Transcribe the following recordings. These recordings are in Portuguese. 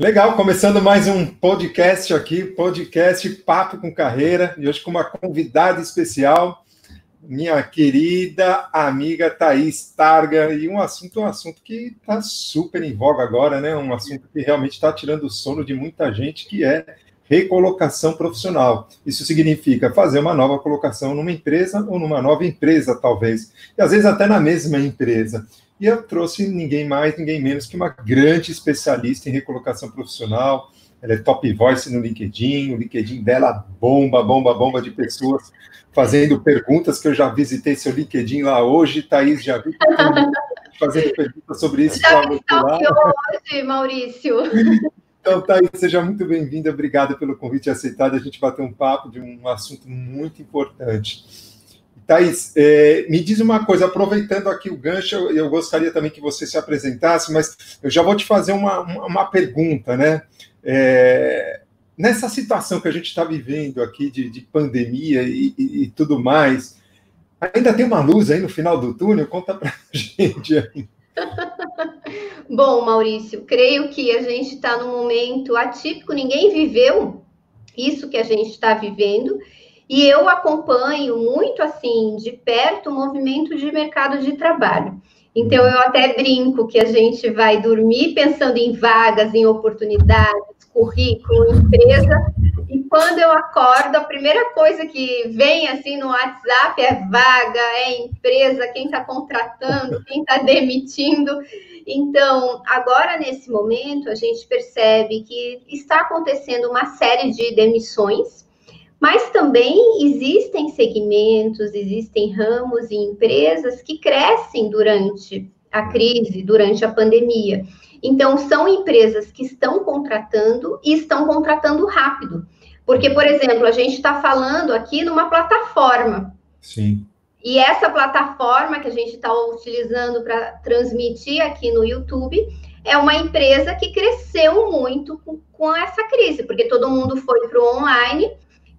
Legal, começando mais um podcast aqui, podcast Papo com Carreira, e hoje com uma convidada especial, minha querida amiga Thaís Targa, e um assunto, um assunto que está super em voga agora, né? Um assunto que realmente está tirando o sono de muita gente, que é recolocação profissional. Isso significa fazer uma nova colocação numa empresa ou numa nova empresa, talvez, e às vezes até na mesma empresa. E eu trouxe ninguém mais, ninguém menos que uma grande especialista em recolocação profissional. Ela é top voice no LinkedIn, o LinkedIn dela bomba, bomba, bomba de pessoas fazendo perguntas que eu já visitei seu LinkedIn lá hoje, Thaís, já vi fazendo perguntas sobre isso. Já me hoje, Maurício. Então, Thaís, seja muito bem-vinda, obrigada pelo convite aceitado, a gente bater um papo de um assunto muito importante. Thaís, é, me diz uma coisa, aproveitando aqui o gancho, eu, eu, gostaria também que você se apresentasse, mas eu já vou te fazer uma, uma pergunta, né? É, nessa situação que a gente está vivendo aqui de, de pandemia e, e, e, tudo mais, ainda tem uma luz aí no final do túnel? Conta para a gente aí. Bom, Maurício, creio que a gente está num momento atípico, ninguém viveu isso que a gente está vivendo, e eu acompanho muito assim de perto o movimento de mercado de trabalho. Então eu até brinco que a gente vai dormir pensando em vagas, em oportunidades, currículo, empresa, e quando eu acordo, a primeira coisa que vem assim no WhatsApp é vaga, é empresa, quem está contratando, quem está demitindo. Então, agora nesse momento, a gente percebe que está acontecendo uma série de demissões, mas também existem segmentos, existem ramos e empresas que crescem durante a crise, durante a pandemia. Então, são empresas que estão contratando e estão contratando rápido. Porque, por exemplo, a gente está falando aqui numa plataforma. Sim. E essa plataforma que a gente está utilizando para transmitir aqui no YouTube é uma empresa que cresceu muito com, com essa crise, porque todo mundo foi para o online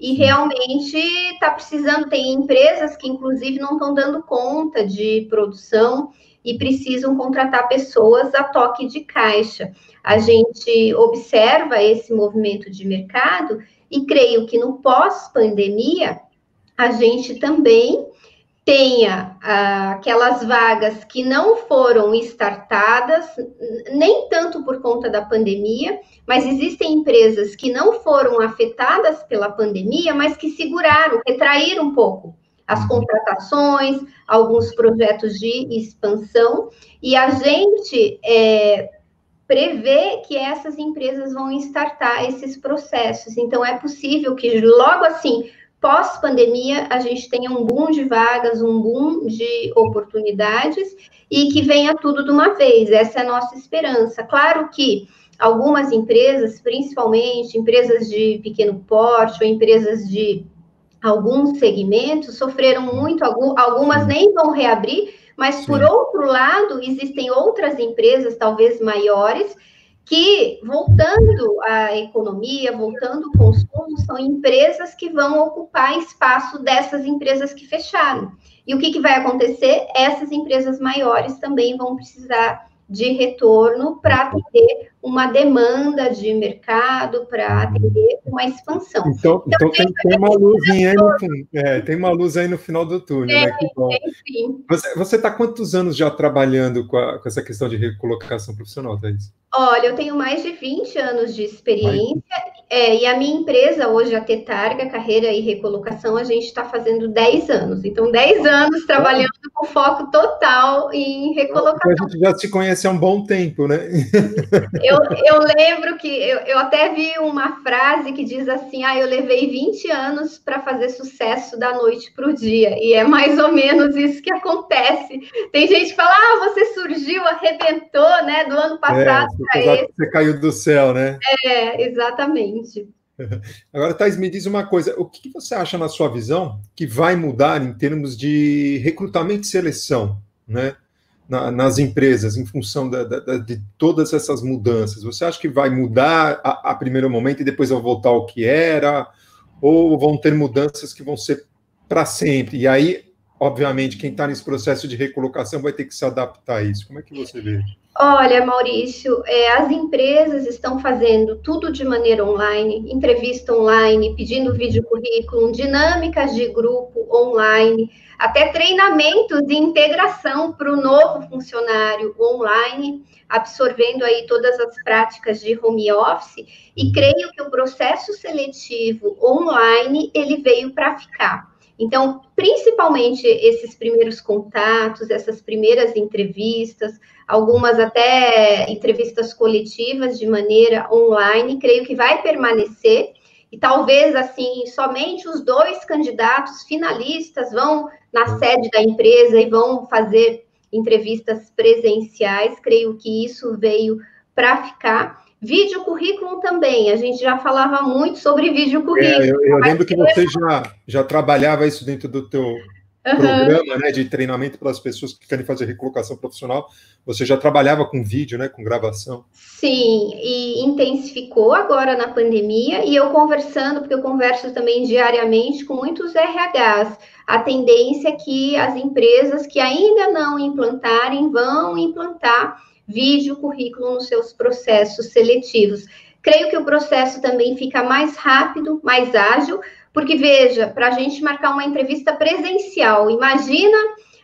e realmente está precisando. Tem empresas que, inclusive, não estão dando conta de produção e precisam contratar pessoas a toque de caixa. A gente observa esse movimento de mercado e creio que no pós-pandemia a gente também tenha ah, aquelas vagas que não foram startadas, nem tanto por conta da pandemia, mas existem empresas que não foram afetadas pela pandemia, mas que seguraram, retraíram um pouco as uhum. contratações, alguns projetos de expansão, e a gente é, prevê que essas empresas vão startar esses processos. Então, é possível que logo assim, pós-pandemia, a gente tenha um boom de vagas, um boom de oportunidades e que venha tudo de uma vez. Essa é a nossa esperança. Claro que algumas empresas, principalmente empresas de pequeno porte ou empresas de alguns segmentos, sofreram muito, algumas nem vão reabrir, mas, por outro lado, existem outras empresas, talvez maiores, que, voltando à economia, voltando ao consumo, são empresas que vão ocupar espaço dessas empresas que fecharam. E o que, que vai acontecer? Essas empresas maiores também vão precisar de retorno para atender uma demanda de mercado, para atender uma expansão. Então, então, então tem, tem, uma luzinha aí no, é, tem uma luz aí no final do túnel, é, né? Que bom. Você está quantos anos já trabalhando com, a, com, essa questão de recolocação profissional, Thais? Olha, eu tenho mais de 20 anos de experiência é, e a minha empresa hoje, a Tetarga, Carreira e Recolocação, a gente está fazendo 10 anos. Então, 10 anos trabalhando com foco total em recolocação. A gente já se conhece há um bom tempo, né? Eu, eu lembro que eu, eu até vi uma frase que diz assim: ah, eu levei 20 anos para fazer sucesso da noite para o dia. E é mais ou menos isso que acontece. Tem gente que fala: ah, você surgiu, arrebentou, né, do ano é, passado. É, você, você caiu do céu, né? É, exatamente. Agora, Thais, me diz uma coisa: o que você acha, na sua visão, que vai mudar em termos de recrutamento e seleção, né? Na, nas empresas, em função da, da, de todas essas mudanças? Você acha que vai mudar a, a primeiro momento e depois vai voltar ao que era? Ou vão ter mudanças que vão ser para sempre? E aí obviamente, quem está nesse processo de recolocação vai ter que se adaptar a isso. Como é que você vê? Olha, Maurício, é, as empresas estão fazendo tudo de maneira online, entrevista online, pedindo vídeo currículo, dinâmicas de grupo online, até treinamentos de integração para o novo funcionário online, absorvendo aí todas as práticas de home office, e creio que o processo seletivo online ele veio para ficar. Então, principalmente esses primeiros contatos, essas primeiras entrevistas, algumas até entrevistas coletivas de maneira online, creio que vai permanecer. E talvez, assim, somente os dois candidatos finalistas vão na sede da empresa e vão fazer entrevistas presenciais. Creio que isso veio para ficar. Vídeo currículo também, a gente já falava muito sobre vídeo currículo. É, eu, eu lembro que você já, já trabalhava isso dentro do teu uhum. programa né, de treinamento para as pessoas que querem fazer recolocação profissional. Você já trabalhava com vídeo, né, com gravação? Sim, e intensificou agora na pandemia, e eu conversando, porque eu converso também diariamente com muitos RHs, a tendência é que as empresas que ainda não implantarem vão implantar vídeo currículo nos seus processos seletivos. Creio que o processo também fica mais rápido, mais ágil, porque veja, para a gente marcar uma entrevista presencial, imagina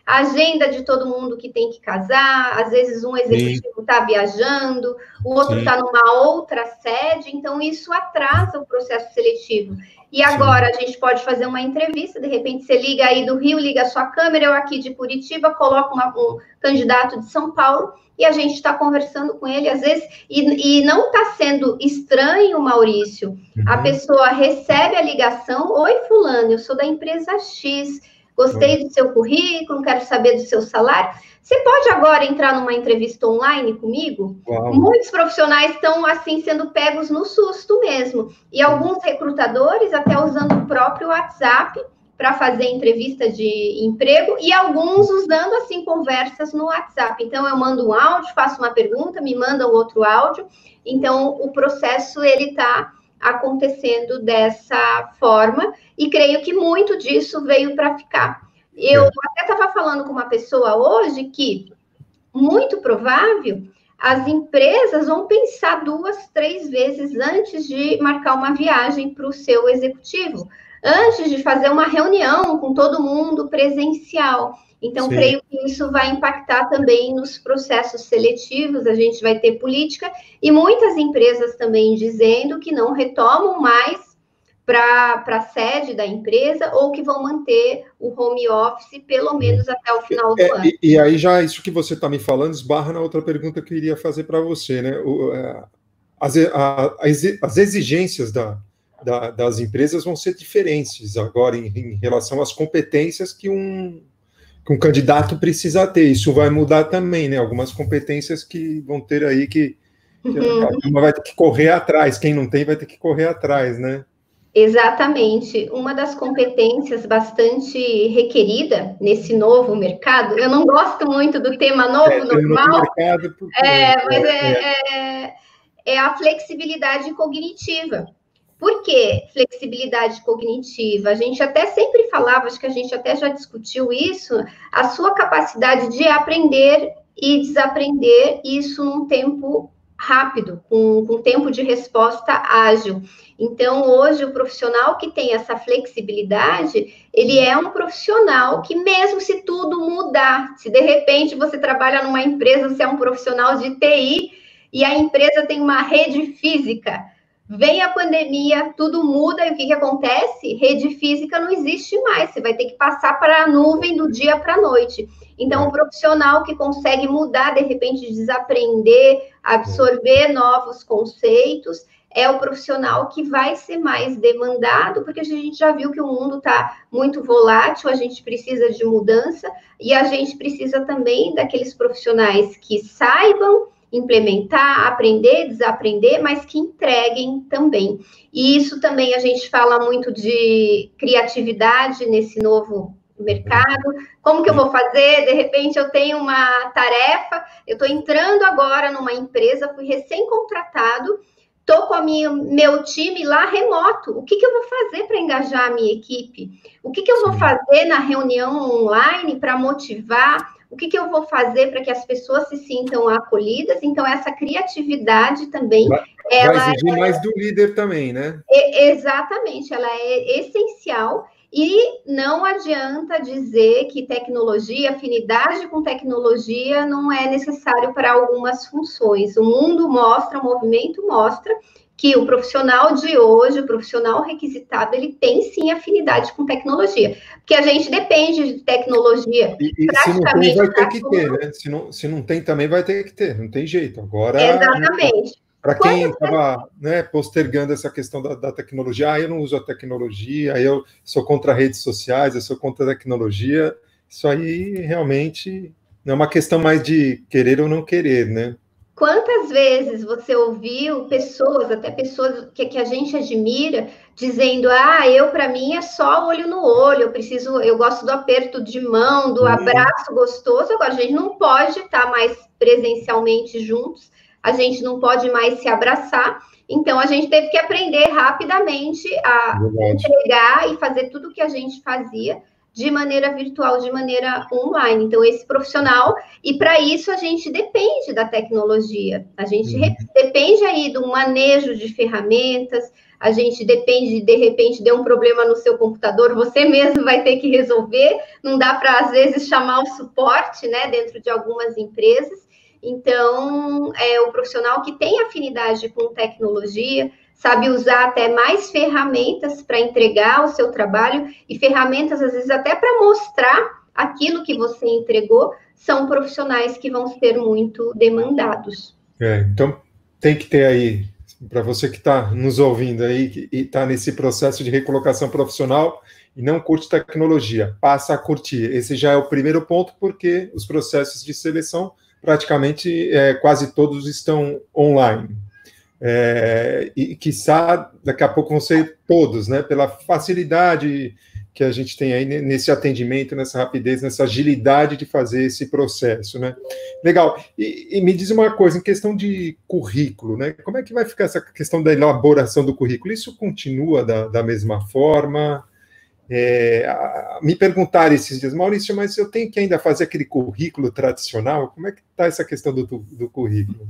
a agenda de todo mundo que tem que casar, às vezes um executivo está viajando, o outro está numa outra sede, então isso atrasa o processo seletivo. E agora Sim. a gente pode fazer uma entrevista, de repente você liga aí do Rio, liga a sua câmera, eu aqui de Curitiba, coloco uma, um candidato de São Paulo e a gente está conversando com ele, às vezes, e, e não está sendo estranho, Maurício. Uhum. A pessoa recebe a ligação: Oi, Fulano, eu sou da empresa X, gostei do seu currículo, quero saber do seu salário. Você pode agora entrar numa entrevista online comigo? Uau. Muitos profissionais estão assim sendo pegos no susto mesmo. E alguns recrutadores até usando o próprio WhatsApp para fazer entrevista de emprego e alguns usando assim conversas no WhatsApp. Então eu mando um áudio, faço uma pergunta, me mandam outro áudio. Então o processo ele está acontecendo dessa forma e creio que muito disso veio para ficar. Eu é. até estava falando com uma pessoa hoje que muito provável as empresas vão pensar duas, três vezes antes de marcar uma viagem para o seu executivo, antes de fazer uma reunião com todo mundo presencial. Então, Sim. creio que isso vai impactar também nos processos seletivos, a gente vai ter política, e muitas empresas também dizendo que não retomam mais para a sede da empresa ou que vão manter o home office pelo menos até o final do é, ano. E, e, aí já isso que você está me falando esbarra na outra pergunta que eu iria fazer para você, né? O, é, as, a, as exigências da, da, das empresas vão ser diferentes agora em, em, relação às competências que um, que um candidato precisa ter. Isso vai mudar também, né? Algumas competências que vão ter aí que, que uhum. vai ter que correr atrás. Quem não tem vai ter que correr atrás, né? Exatamente. Uma das competências bastante requerida nesse novo mercado, eu não gosto muito do tema novo, é, normal, mercado, porque, é, mas é, é, é, é a flexibilidade cognitiva. Por que flexibilidade cognitiva? A gente até sempre falava, acho que a gente até já discutiu isso, a sua capacidade de aprender e desaprender isso num tempo rápido, com, com tempo de resposta ágil. Então, hoje, o profissional que tem essa flexibilidade, ele é um profissional que, mesmo se tudo mudar, se de repente você trabalha numa empresa, você é um profissional de TI e a empresa tem uma rede física, vem a pandemia, tudo muda e o que, que acontece? Rede física não existe mais, você vai ter que passar para a nuvem do dia para a noite. Então, o profissional que consegue mudar, de repente, desaprender, absorver novos conceitos, é o profissional que vai ser mais demandado, porque a gente já viu que o mundo está muito volátil, a gente precisa de mudança e a gente precisa também daqueles profissionais que saibam implementar, aprender, desaprender, mas que entreguem também. E isso também a gente fala muito de criatividade nesse novo mercado. Como que eu vou fazer? De repente eu tenho uma tarefa, eu estou entrando agora numa empresa, fui recém-contratado, Estou com a minha, meu time lá remoto. O que, que eu vou fazer para engajar a minha equipe? O que, que eu vou fazer na reunião online para motivar? O que, que eu vou fazer para que as pessoas se sintam acolhidas? Então, essa criatividade também. Vai, ela vai exigir é, mais do líder também, né? É, exatamente, ela é essencial. E não adianta dizer que tecnologia, afinidade com tecnologia não é necessário para algumas funções. O mundo mostra, o movimento mostra que o profissional de hoje, o profissional requisitado, ele tem sim afinidade com tecnologia, porque a gente depende de tecnologia. E, e se não tem, vai ter que ter, né? Se não, se não tem, também vai ter que ter, não tem jeito. Agora. Exatamente. Para quem estava né, postergando essa questão da, da, tecnologia, ah, eu não uso a tecnologia, eu sou contra redes sociais, eu sou contra a tecnologia, isso aí realmente não é uma questão mais de querer ou não querer, né? Quantas vezes você ouviu pessoas, até pessoas que, que a gente admira, dizendo: Ah, eu para mim é só olho no olho, eu preciso, eu gosto do aperto de mão, do uhum. abraço gostoso. Agora, a gente não pode estar mais presencialmente juntos, a gente não pode mais se abraçar. Então, a gente teve que aprender rapidamente a Verdade. entregar e fazer tudo o que a gente fazia de maneira virtual, de maneira online. Então, esse profissional, e para isso a gente depende da tecnologia, a gente uhum. depende aí do manejo de ferramentas, a gente depende, de repente, de um problema no seu computador, você mesmo vai ter que resolver, não dá para, às vezes, chamar o suporte, né, dentro de algumas empresas. Então, é o profissional que tem afinidade com tecnologia, sabe usar até mais ferramentas para entregar o seu trabalho e ferramentas, às vezes, até para mostrar aquilo que você entregou, são profissionais que vão ser muito demandados. É, então, tem que ter aí, para você que está nos ouvindo aí e está nesse processo de recolocação profissional e não curte tecnologia, passa a curtir. Esse já é o primeiro ponto, porque os processos de seleção praticamente é, quase todos estão online. É, e, quiçá, daqui a pouco vão ser todos, né? Pela facilidade que a gente tem aí nesse atendimento, nessa rapidez, nessa agilidade de fazer esse processo, né? Legal. E, e, me diz uma coisa, em questão de currículo, né? Como é que vai ficar essa questão da elaboração do currículo? Isso continua da, da mesma forma? É, me perguntaram esses dias, Maurício, mas eu tenho que ainda fazer aquele currículo tradicional? Como é que está essa questão do, do, currículo?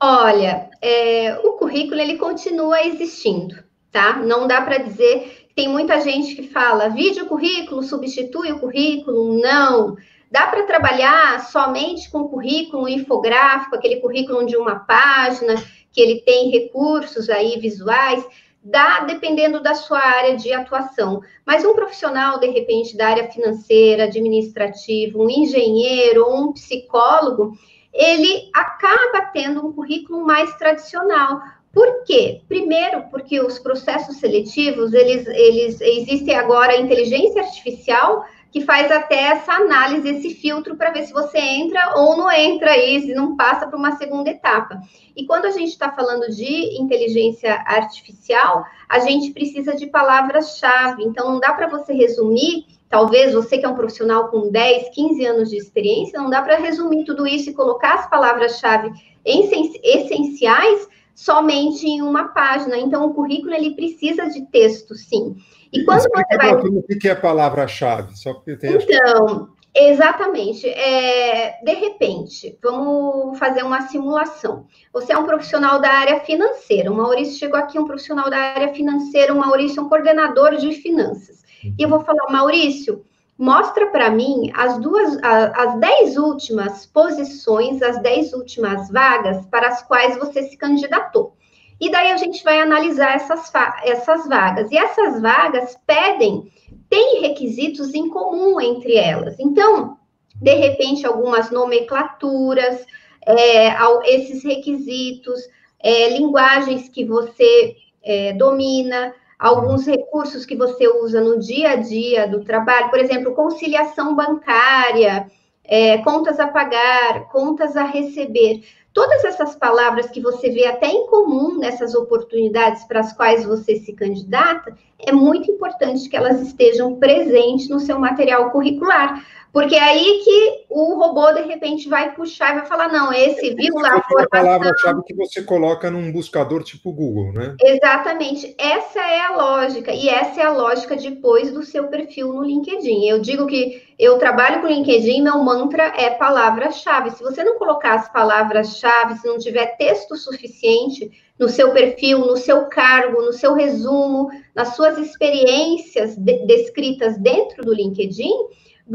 Olha, é, o currículo ele continua existindo, tá? Não dá para dizer. Tem muita gente que fala vídeo currículo substitui o currículo, não. Dá para trabalhar somente com currículo infográfico, aquele currículo de uma página, que ele tem recursos aí visuais dá dependendo da sua área de atuação. Mas um profissional, de repente, da área financeira, administrativa, um engenheiro um psicólogo, ele acaba tendo um currículo mais tradicional. Por quê? Primeiro, porque os processos seletivos, eles, eles existem agora a inteligência artificial que faz até essa análise, esse filtro para ver se você entra ou não entra aí, se não passa para uma segunda etapa. E quando a gente está falando de inteligência artificial, a gente precisa de palavras-chave. Então, não dá para você resumir, talvez você que é um profissional com 10, 15 anos de experiência, não dá para resumir tudo isso e colocar as palavras-chave essenciais somente em uma página. Então, o currículo ele precisa de texto, sim. E quando Explica você vai. O que é a palavra-chave? Só porque tem então, exatamente. É, de repente, vamos fazer uma simulação. Você é um profissional da área financeira. O Maurício chegou aqui, um profissional da área financeira. O Maurício é um coordenador de finanças. E eu vou falar, Maurício, mostra para mim as duas, as dez últimas posições, as dez últimas vagas para as quais você se candidatou. E daí a gente vai analisar essas, essas vagas. E essas vagas pedem, tem requisitos em comum entre elas. Então, de repente, algumas nomenclaturas, é, esses requisitos, é, linguagens que você é, domina, alguns recursos que você usa no dia a dia do trabalho, por exemplo, conciliação bancária, é, contas a pagar, contas a receber. Todas essas palavras que você vê até em comum nessas oportunidades para as quais você se candidata, é muito importante que elas estejam presentes no seu material curricular, Porque é aí que o robô, de repente, vai puxar e vai falar, não, esse viu lá a formação... palavra-chave que você coloca num buscador tipo Google, né? Exatamente. Essa é a lógica. E essa é a lógica depois do seu perfil no LinkedIn. Eu digo que eu trabalho com LinkedIn, meu mantra é palavra-chave. Se você não colocar as palavras-chave, se não tiver texto suficiente no seu perfil, no seu cargo, no seu resumo, nas suas experiências de descritas dentro do LinkedIn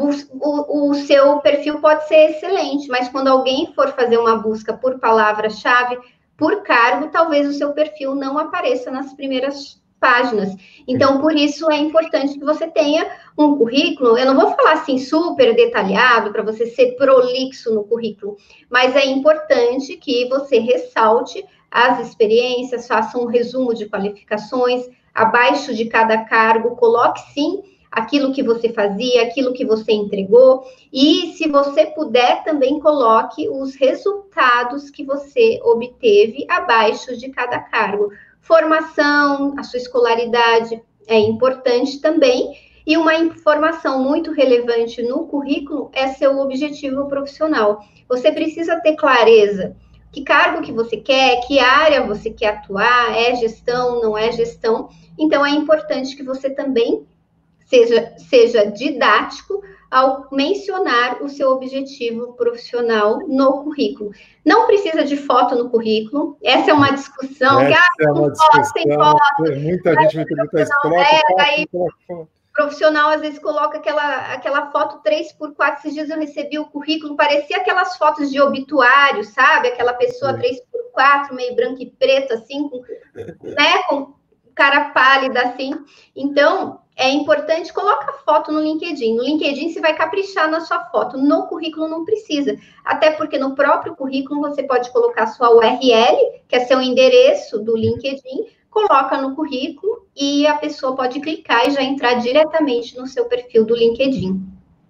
o, o, seu perfil pode ser excelente, mas quando alguém for fazer uma busca por palavra-chave, por cargo, talvez o seu perfil não apareça nas primeiras páginas. Então, por isso é importante que você tenha um currículo. Eu não vou falar assim super detalhado para você ser prolixo no currículo, mas é importante que você ressalte as experiências, faça um resumo de qualificações, abaixo de cada cargo, coloque sim aquilo que você fazia, aquilo que você entregou, e se você puder, também coloque os resultados que você obteve abaixo de cada cargo. Formação, a sua escolaridade é importante também, e uma informação muito relevante no currículo é seu objetivo profissional. Você precisa ter clareza que cargo que você quer, que área você quer atuar, é gestão, não é gestão. Então é importante que você também seja, seja didático ao mencionar o seu objetivo profissional no currículo. Não precisa de foto no currículo, essa é uma discussão. Essa que, ah, é uma discussão, foto, muita gente me pergunta isso, coloca é, foto, profissional às vezes coloca aquela, aquela foto 3x4. Esses dias eu recebi o currículo, parecia aquelas fotos de obituário, sabe? Aquela pessoa 3x4, meio branco e preto, assim, com, né? com cara pálida, assim. Então, é importante, coloca a foto no LinkedIn. No LinkedIn você vai caprichar na sua foto, no currículo não precisa. Até porque no próprio currículo você pode colocar sua URL, que é seu endereço do LinkedIn, coloca no currículo e a pessoa pode clicar e já entrar diretamente no seu perfil do LinkedIn.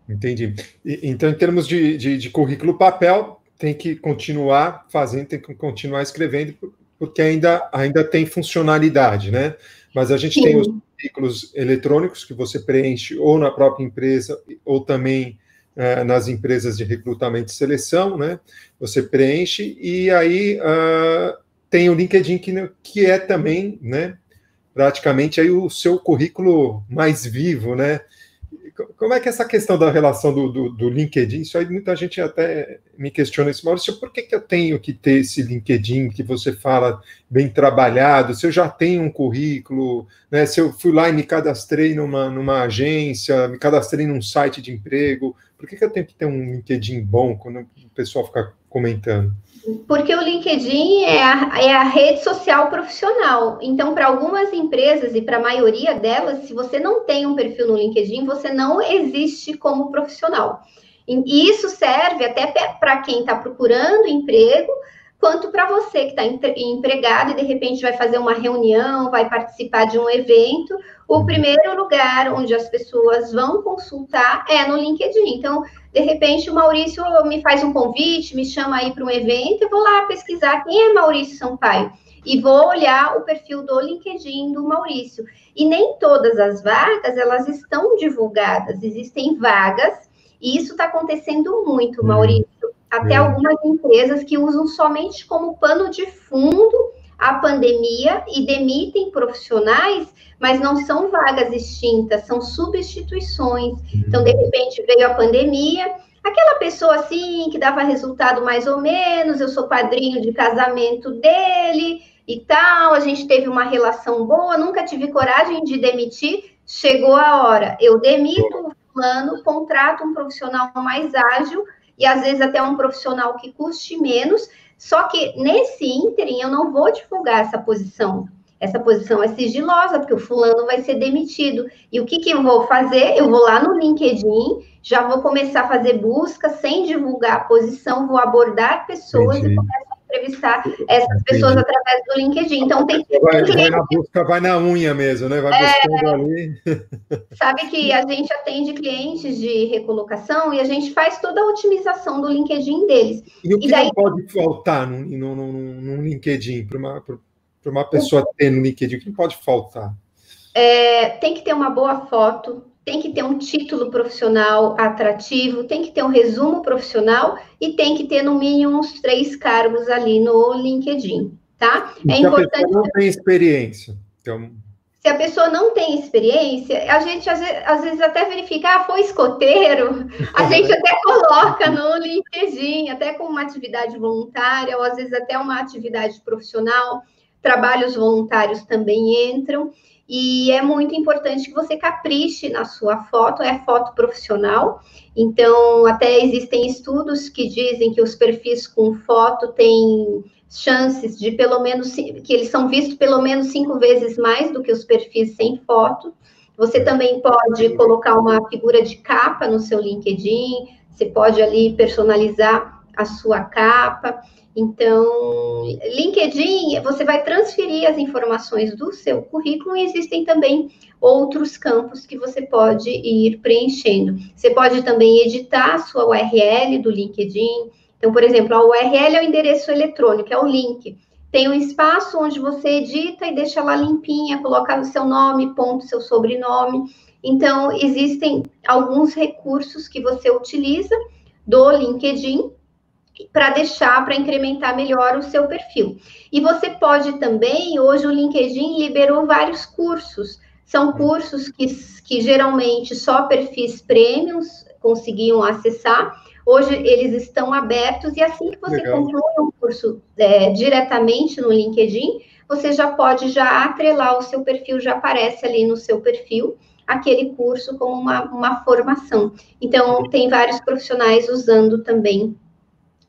Entendi. Então, em termos de, de, de currículo papel, tem que continuar fazendo, tem que continuar escrevendo, porque ainda, ainda tem funcionalidade, né? Mas a gente Sim. tem os currículos eletrônicos que você preenche ou na própria empresa ou também é, nas empresas de recrutamento e seleção, né? Você preenche e aí uh, tem o LinkedIn que, que é também, né? Praticamente aí o seu currículo mais vivo, né? Como é que é essa questão da relação do, do, do, LinkedIn? Isso aí muita gente até me questiona isso, Maurício, por que, que eu tenho que ter esse LinkedIn que você fala bem trabalhado? Se eu já tenho um currículo, né? Se eu fui lá e me cadastrei numa, numa agência, me cadastrei num site de emprego, por que, que eu tenho que ter um LinkedIn bom quando o pessoal fica comentando? Porque o LinkedIn é a, é a rede social profissional. Então, para algumas empresas e para a maioria delas, se você não tem um perfil no LinkedIn, você não existe como profissional. E isso serve até para quem está procurando emprego, quanto para você que está empregado e de repente vai fazer uma reunião, vai participar de um evento. O primeiro lugar onde as pessoas vão consultar é no LinkedIn. Então, de repente, o Maurício me faz um convite, me chama aí para um evento, eu vou lá pesquisar quem é Maurício Sampaio e vou olhar o perfil do LinkedIn do Maurício. E nem todas as vagas elas estão divulgadas, existem vagas, e isso está acontecendo muito, uhum. Maurício. Até é. algumas empresas que usam somente como pano de fundo a pandemia e demitem profissionais, mas não são vagas extintas, são substituições. Então, de repente, veio a pandemia, aquela pessoa assim que dava resultado mais ou menos, eu sou padrinho de casamento dele e tal, a gente teve uma relação boa, nunca tive coragem de demitir, chegou a hora, eu demito o fulano, contrato um profissional mais ágil e às vezes até um profissional que custe menos, só que nesse ínterim eu não vou divulgar essa posição. Essa posição é sigilosa, porque o fulano vai ser demitido. E o que, que eu vou fazer? Eu vou lá no LinkedIn, já vou começar a fazer busca sem divulgar a posição, vou abordar pessoas Entendi. e começo a entrevistar essas Entendi. pessoas através do LinkedIn. Então tem que. Vai, vai, na busca, vai na unha mesmo, né? Vai buscando é, ali. Sabe que a gente atende clientes de recolocação e a gente faz toda a otimização do LinkedIn deles. E o que e daí... não pode faltar no, no, no, no LinkedIn para uma uma pessoa ter no LinkedIn, o que pode faltar? É, tem que ter uma boa foto, tem que ter um título profissional atrativo, tem que ter um resumo profissional e tem que ter no mínimo uns três cargos ali no LinkedIn, tá? É importante. A não tem experiência. Então... Se a pessoa não tem experiência, a gente às vezes, às vezes até verifica, ah, foi escoteiro, a gente até coloca no LinkedIn, até com uma atividade voluntária, ou às vezes até uma atividade profissional, trabalhos voluntários também entram. E é muito importante que você capriche na sua foto, é foto profissional. Então, até existem estudos que dizem que os perfis com foto têm chances de pelo menos que eles são vistos pelo menos cinco vezes mais do que os perfis sem foto. Você também pode colocar uma figura de capa no seu LinkedIn, você pode ali personalizar a sua capa. Então, LinkedIn, você vai transferir as informações do seu currículo e existem também outros campos que você pode ir preenchendo. Você pode também editar a sua URL do LinkedIn. Então, por exemplo, a URL é o endereço eletrônico, é o link. Tem um espaço onde você edita e deixa lá limpinha, colocar o seu nome, ponto, seu sobrenome. Então, existem alguns recursos que você utiliza do LinkedIn para deixar, para incrementar melhor o seu perfil. E você pode também, hoje o LinkedIn liberou vários cursos, são cursos que, que geralmente só perfis premiums conseguiam acessar. Hoje eles estão abertos e assim que você Legal. conclui um curso é, diretamente no LinkedIn, você já pode já atrelar o seu perfil, já aparece ali no seu perfil aquele curso como uma, uma formação. Então, tem vários profissionais usando também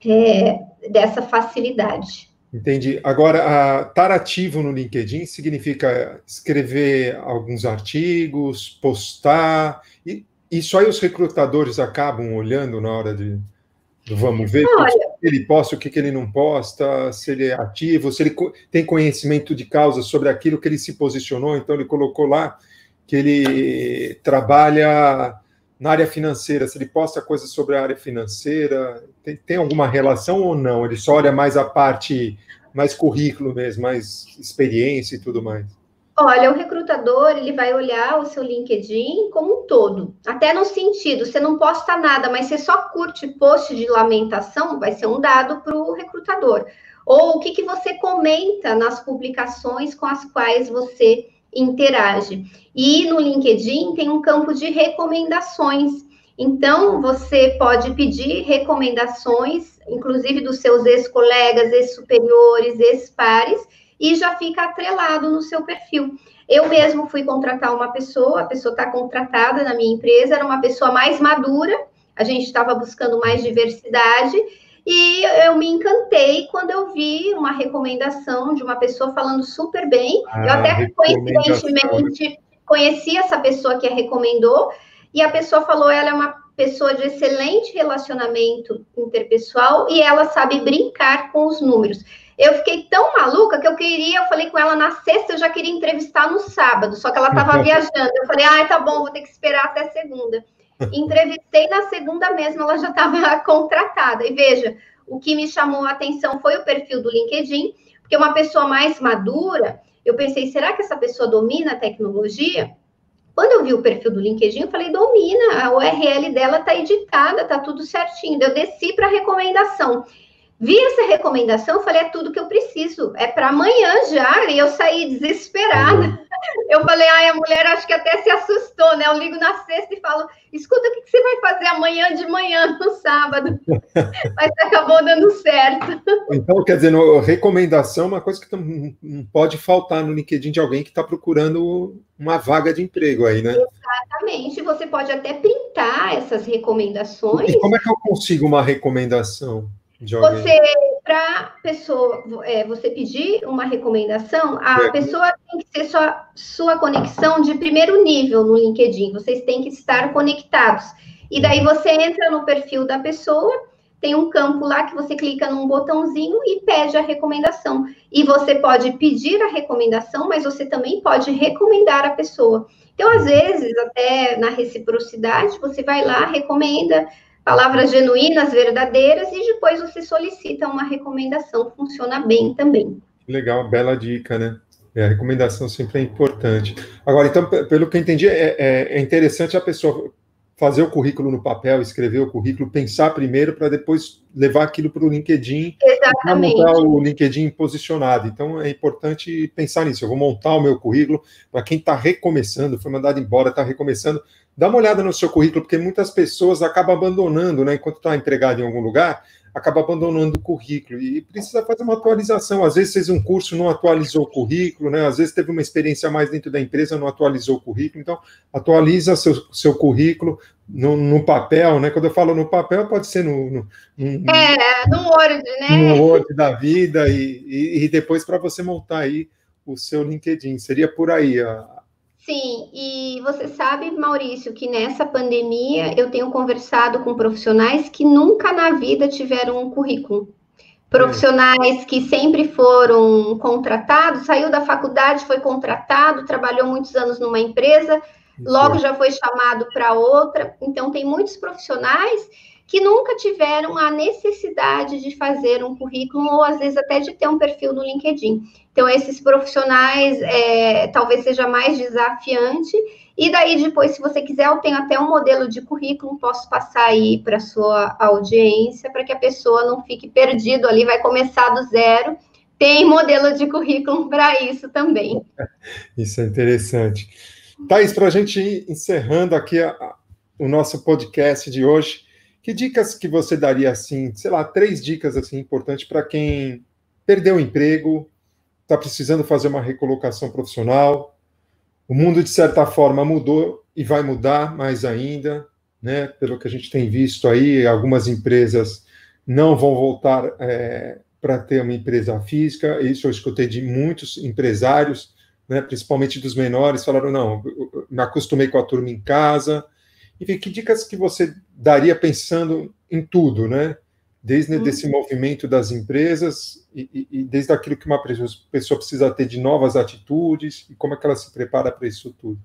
é, dessa facilidade. Entendi. Agora, estar ativo no LinkedIn significa escrever alguns artigos, postar. E isso aí os recrutadores acabam olhando na hora de vamos ver Olha, o que ele posta, o que ele não posta, se ele é ativo, se ele tem conhecimento de causa sobre aquilo que ele se posicionou. Então, ele colocou lá que ele trabalha na área financeira, se ele posta coisas sobre a área financeira, tem, tem alguma relação ou não? Ele só olha mais a parte, mais currículo mesmo, mais experiência e tudo mais? Olha, o recrutador, ele vai olhar o seu LinkedIn como um todo. Até no sentido, você não posta nada, mas você só curte post de lamentação, vai ser um dado para o recrutador. Ou o que, que você comenta nas publicações com as quais você interage. E no LinkedIn tem um campo de recomendações. Então, você pode pedir recomendações, inclusive dos seus ex-colegas, ex-superiores, ex-pares, e já fica atrelado no seu perfil. Eu mesmo fui contratar uma pessoa, a pessoa está contratada na minha empresa, era uma pessoa mais madura, a gente estava buscando mais diversidade, e eu me encantei quando eu vi uma recomendação de uma pessoa falando super bem. Ah, eu até coincidentemente conheci essa pessoa que a recomendou, e a pessoa falou: ela é uma pessoa de excelente relacionamento interpessoal e ela sabe brincar com os números. Eu fiquei tão maluca que eu queria, eu falei com ela na sexta, eu já queria entrevistar no sábado, só que ela estava viajando. Eu falei, ah, tá bom, vou ter que esperar até segunda. Entrevistei na segunda mesmo, ela já estava contratada. E veja, o que me chamou a atenção foi o perfil do LinkedIn, porque uma pessoa mais madura, eu pensei, será que essa pessoa domina a tecnologia? Quando eu vi o perfil do LinkedIn, eu falei, domina, a URL dela está editada, está tudo certinho. Eu desci para recomendação. Vi essa recomendação, falei, é tudo que eu preciso, é para amanhã já, e eu saí desesperada. Uhum. Eu falei, ai, a mulher acho que até se assustou, né? Eu ligo na sexta e falo, escuta, o que você vai fazer amanhã de manhã, no sábado? Mas acabou dando certo. Então, quer dizer, recomendação é uma coisa que não pode faltar no LinkedIn de alguém que está procurando uma vaga de emprego aí, né? Exatamente, você pode até printar essas recomendações. E como é que eu consigo uma recomendação? Você, para pessoa, é, você pedir uma recomendação, a é. pessoa tem que ser sua, sua conexão de primeiro nível no LinkedIn. Vocês têm que estar conectados. E daí você entra no perfil da pessoa, tem um campo lá que você clica num botãozinho e pede a recomendação. E você pode pedir a recomendação, mas você também pode recomendar a pessoa. Então, às vezes, até na reciprocidade, você vai lá, recomenda, palavras genuínas, verdadeiras, e depois você solicita uma recomendação, funciona bem também. Legal, bela dica, né? É, a recomendação sempre é importante. Agora, então, pelo que eu entendi, é, é, é interessante a pessoa fazer o currículo no papel, escrever o currículo, pensar primeiro para depois levar aquilo para o LinkedIn, Exatamente. montar o LinkedIn posicionado. Então é importante pensar nisso. Eu vou montar o meu currículo para quem está recomeçando, foi mandado embora, está recomeçando. Dá uma olhada no seu currículo, porque muitas pessoas acabam abandonando, né? Enquanto está empregado em algum lugar, acaba abandonando o currículo e precisa fazer uma atualização. Às vezes fez um curso, não atualizou o currículo, né? Às vezes teve uma experiência mais dentro da empresa, não atualizou o currículo. Então, atualiza seu, seu currículo no, no papel, né? Quando eu falo no papel, pode ser no, no, no é, no Word, né? No Word da vida e, e, e depois para você montar aí o seu LinkedIn. Seria por aí a, Sim, e você sabe, Maurício, que nessa pandemia eu tenho conversado com profissionais que nunca na vida tiveram um currículo. Profissionais que sempre foram contratados, saiu da faculdade, foi contratado, trabalhou muitos anos numa empresa, logo já foi chamado para outra. Então, tem muitos profissionais que nunca tiveram a necessidade de fazer um currículo ou às vezes até de ter um perfil no LinkedIn. Então, esses profissionais é, talvez seja mais desafiante. E daí, depois, se você quiser, eu tenho até um modelo de currículo, posso passar aí para a sua audiência, para que a pessoa não fique perdido ali, vai começar do zero. Tem modelo de currículo para isso também. Isso é interessante. Thaís, para a gente ir encerrando aqui a, a, o nosso podcast de hoje, que dicas que você daria assim, sei lá, três dicas assim importantes para quem perdeu o emprego, está precisando fazer uma recolocação profissional. O mundo de certa forma mudou e vai mudar mais ainda, né? Pelo que a gente tem visto aí, algumas empresas não vão voltar é, para ter uma empresa física. Isso eu escutei de muitos empresários, né? Principalmente dos menores, falaram não, me acostumei com a turma em casa enfim, que dicas que você daria pensando em tudo, né? Desde hum. esse movimento das empresas e, e, e, desde aquilo que uma pessoa precisa ter de novas atitudes e como é que ela se prepara para isso tudo.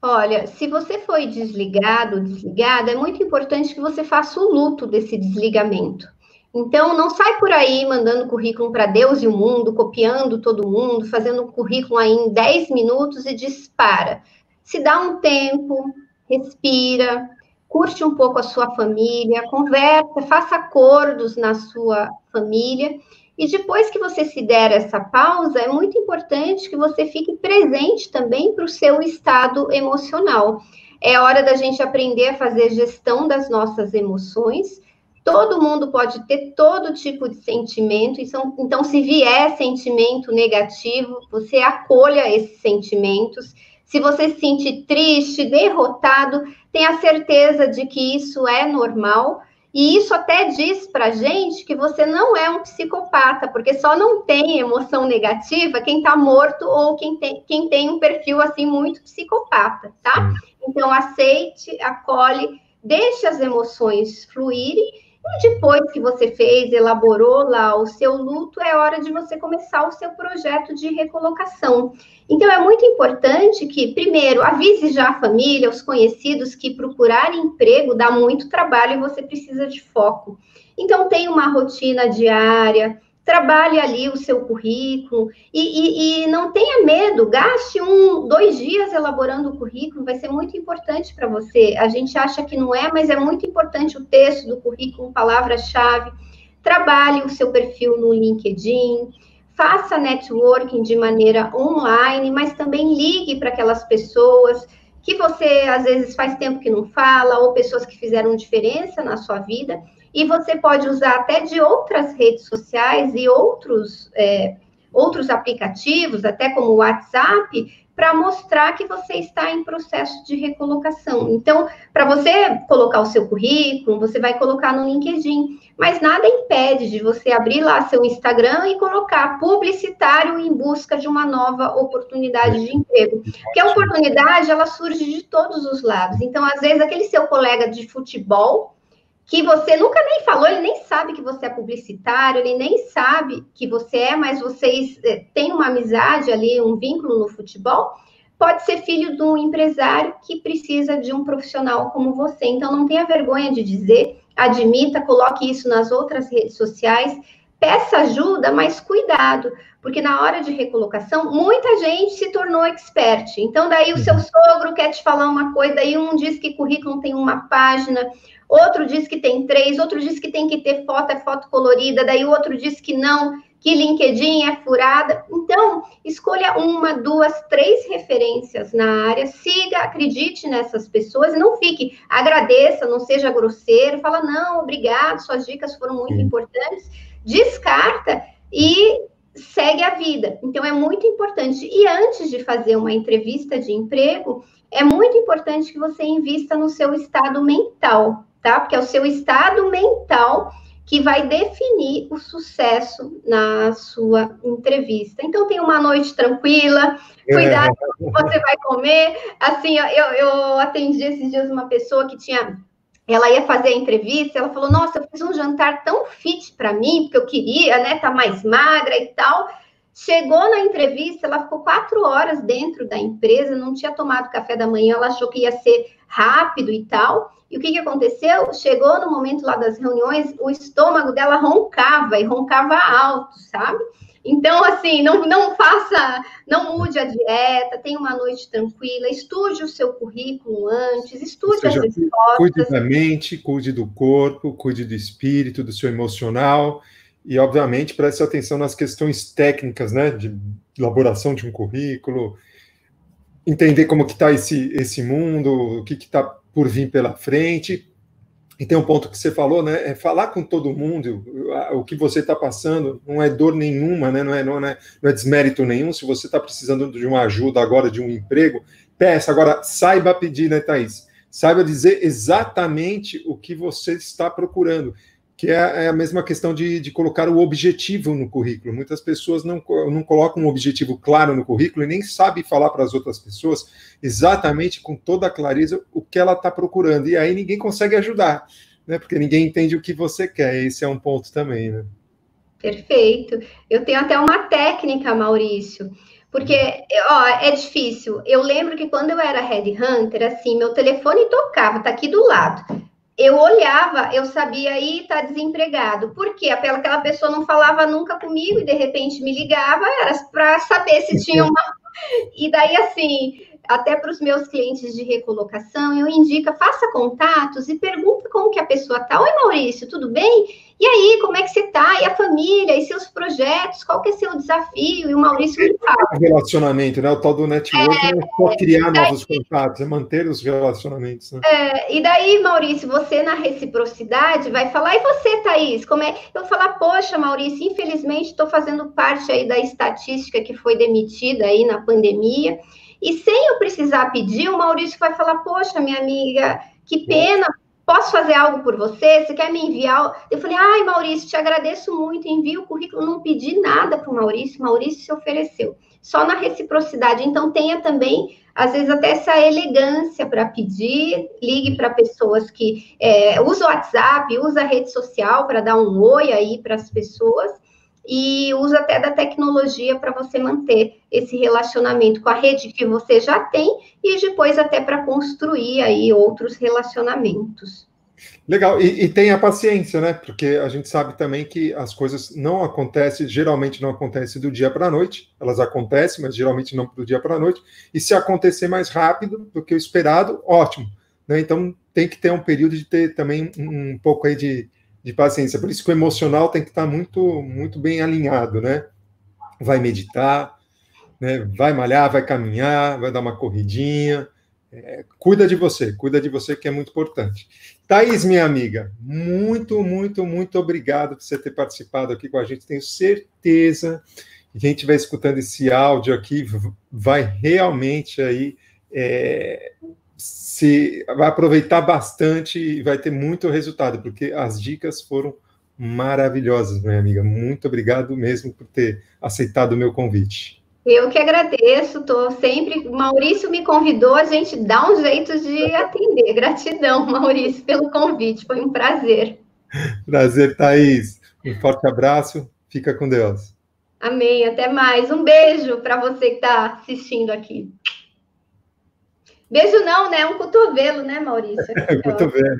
Olha, se você foi desligado, desligada, é muito importante que você faça o luto desse desligamento. Então, não sai por aí mandando currículo para Deus e o mundo, copiando todo mundo, fazendo um currículo aí em 10 minutos e dispara. Se dá um tempo, respira, curte um pouco a sua família, conversa, faça acordos na sua família. E depois que você se der essa pausa, é muito importante que você fique presente também para o seu estado emocional. É hora da gente aprender a fazer gestão das nossas emoções. Todo mundo pode ter todo tipo de sentimento, então, então se vier sentimento negativo, você acolha esses sentimentos se você se sentir triste, derrotado, tenha certeza de que isso é normal. E isso até diz para gente que você não é um psicopata, porque só não tem emoção negativa quem está morto ou quem tem, quem tem um perfil assim muito psicopata, tá? Então aceite, acolhe, deixe as emoções fluírem e depois que você fez, elaborou lá o seu luto, é hora de você começar o seu projeto de recolocação. Então, é muito importante que, primeiro, avise já a família, os conhecidos, que procurar emprego dá muito trabalho e você precisa de foco. Então, tenha uma rotina diária, trabalhe ali o seu currículo e, e, e, não tenha medo, gaste um, dois dias elaborando o currículo, vai ser muito importante para você. A gente acha que não é, mas é muito importante o texto do currículo, palavra-chave. Trabalhe o seu perfil no LinkedIn, faça networking de maneira online, mas também ligue para aquelas pessoas que você às vezes faz tempo que não fala, ou pessoas que fizeram diferença na sua vida e você pode usar até de outras redes sociais e outros, é, outros aplicativos, até como o WhatsApp, para mostrar que você está em processo de recolocação. Então, para você colocar o seu currículo, você vai colocar no LinkedIn, mas nada impede de você abrir lá seu Instagram e colocar publicitário em busca de uma nova oportunidade de emprego. Porque a oportunidade, ela surge de todos os lados. Então, às vezes, aquele seu colega de futebol, que você nunca nem falou, ele nem sabe que você é publicitário, ele nem sabe que você é, mas vocês eh, têm uma amizade ali, um vínculo no futebol, pode ser filho de um empresário que precisa de um profissional como você. Então, não tenha vergonha de dizer, admita, coloque isso nas outras redes sociais, peça ajuda, mas cuidado, porque na hora de recolocação, muita gente se tornou expert. Então, daí o seu uhum. sogro quer te falar uma coisa, daí um diz que currículo tem uma página, outro diz que tem três, outro diz que tem que ter foto, é foto colorida, daí o outro diz que não, que LinkedIn é furada. Então, escolha uma, duas, três referências na área, siga, acredite nessas pessoas não fique, agradeça, não seja grosseiro, fala, não, obrigado, suas dicas foram muito importantes, descarta e segue a vida. Então, é muito importante. E antes de fazer uma entrevista de emprego, é muito importante que você invista no seu estado mental, tá? Porque é o seu estado mental que vai definir o sucesso na sua entrevista. Então, tem uma noite tranquila, cuidado com o que você vai comer. Assim, eu, eu atendi esses dias uma pessoa que tinha. Ela ia fazer a entrevista, ela falou: Nossa, eu fiz um jantar tão fit para mim, porque eu queria, né, tá mais magra e tal. Chegou na entrevista, ela ficou quatro horas dentro da empresa, não tinha tomado café da manhã, ela achou que ia ser rápido e tal. E o que, que aconteceu? Chegou no momento lá das reuniões, o estômago dela roncava e roncava alto, sabe? Então, assim, não, não faça, não mude a dieta, tenha uma noite tranquila, estude o seu currículo antes, estude seja, as respostas. Cuide da mente, cuide do corpo, cuide do espírito, do seu emocional e, obviamente, preste atenção nas questões técnicas, né, de elaboração de um currículo, entender como que está esse, esse mundo, o que está por vir pela frente. E tem um ponto que você falou, né? É falar com todo mundo o que você está passando, não é dor nenhuma, né? Não é, não é, não é desmérito nenhum. Se você está precisando de uma ajuda agora, de um emprego, peça. Agora, saiba pedir, né, Thaís? Saiba dizer exatamente o que você está procurando que é, é a mesma questão de, de colocar o objetivo no currículo. Muitas pessoas não, não colocam um objetivo claro no currículo e nem sabem falar para as outras pessoas exatamente com toda a clareza o que ela está procurando. E aí ninguém consegue ajudar, né? Porque ninguém entende o que você quer. Esse é um ponto também, né? Perfeito. Eu tenho até uma técnica, Maurício. Porque, ó, é difícil. Eu lembro que quando eu era headhunter, assim, meu telefone tocava, tá aqui do lado eu olhava, eu sabia aí tá desempregado. Por quê? Aquela pessoa não falava nunca comigo e de repente me ligava, era para saber se tinha uma. E daí, assim, até para os meus clientes de recolocação, eu indico, faça contatos e pergunta como que a pessoa tá. Oi, Maurício, tudo bem? E aí, como é que você está? E a família? E seus projetos? Qual que é seu desafio? E o Maurício me fala. Relacionamento, né? O tal do network é, não é só criar daí, novos contatos, é manter os relacionamentos. Né? É, e daí, Maurício, você na reciprocidade vai falar, e você, Thaís, como é? Eu vou falar, poxa, Maurício, infelizmente estou fazendo parte aí da estatística que foi demitida aí na pandemia. E sem eu precisar pedir, o Maurício vai falar, poxa, minha amiga, que pena, posso fazer algo por você? Você quer me enviar? Eu falei, ai, Maurício, te agradeço muito, envio o currículo, não pedi nada para o Maurício, Maurício se ofereceu. Só na reciprocidade. Então, tenha também, às vezes, até essa elegância para pedir, ligue para pessoas que é, usam o WhatsApp, usa a rede social para dar um oi aí para as pessoas e usa até da tecnologia para você manter esse relacionamento com a rede que você já tem e depois até para construir aí outros relacionamentos. Legal, e, e tenha paciência, né? Porque a gente sabe também que as coisas não acontecem, geralmente não acontecem do dia para a noite, elas acontecem, mas geralmente não do dia para a noite, e se acontecer mais rápido do que o esperado, ótimo. Né? Então tem que ter um período de ter também um, um pouco aí de, de paciência. Por isso que o emocional tem que estar muito, muito bem alinhado, né? Vai meditar, né? vai malhar, vai caminhar, vai dar uma corridinha. É, cuida de você, cuida de você, que é muito importante. Thaís, minha amiga, muito, muito, muito obrigado por você ter participado aqui com a gente. Tenho certeza que quem estiver escutando esse áudio aqui vai realmente aí é, se vai aproveitar bastante e vai ter muito resultado, porque as dicas foram maravilhosas, minha amiga. Muito obrigado mesmo por ter aceitado o meu convite. Eu que agradeço, estou sempre. Maurício me convidou, a gente dá um jeito de atender. Gratidão, Maurício, pelo convite, foi um prazer. Prazer, Thaís. Um forte abraço, fica com Deus. Amém, até mais. Um beijo para você que está assistindo aqui. Beijo não, né? Um cotovelo, né, Maurício? Cotovelo.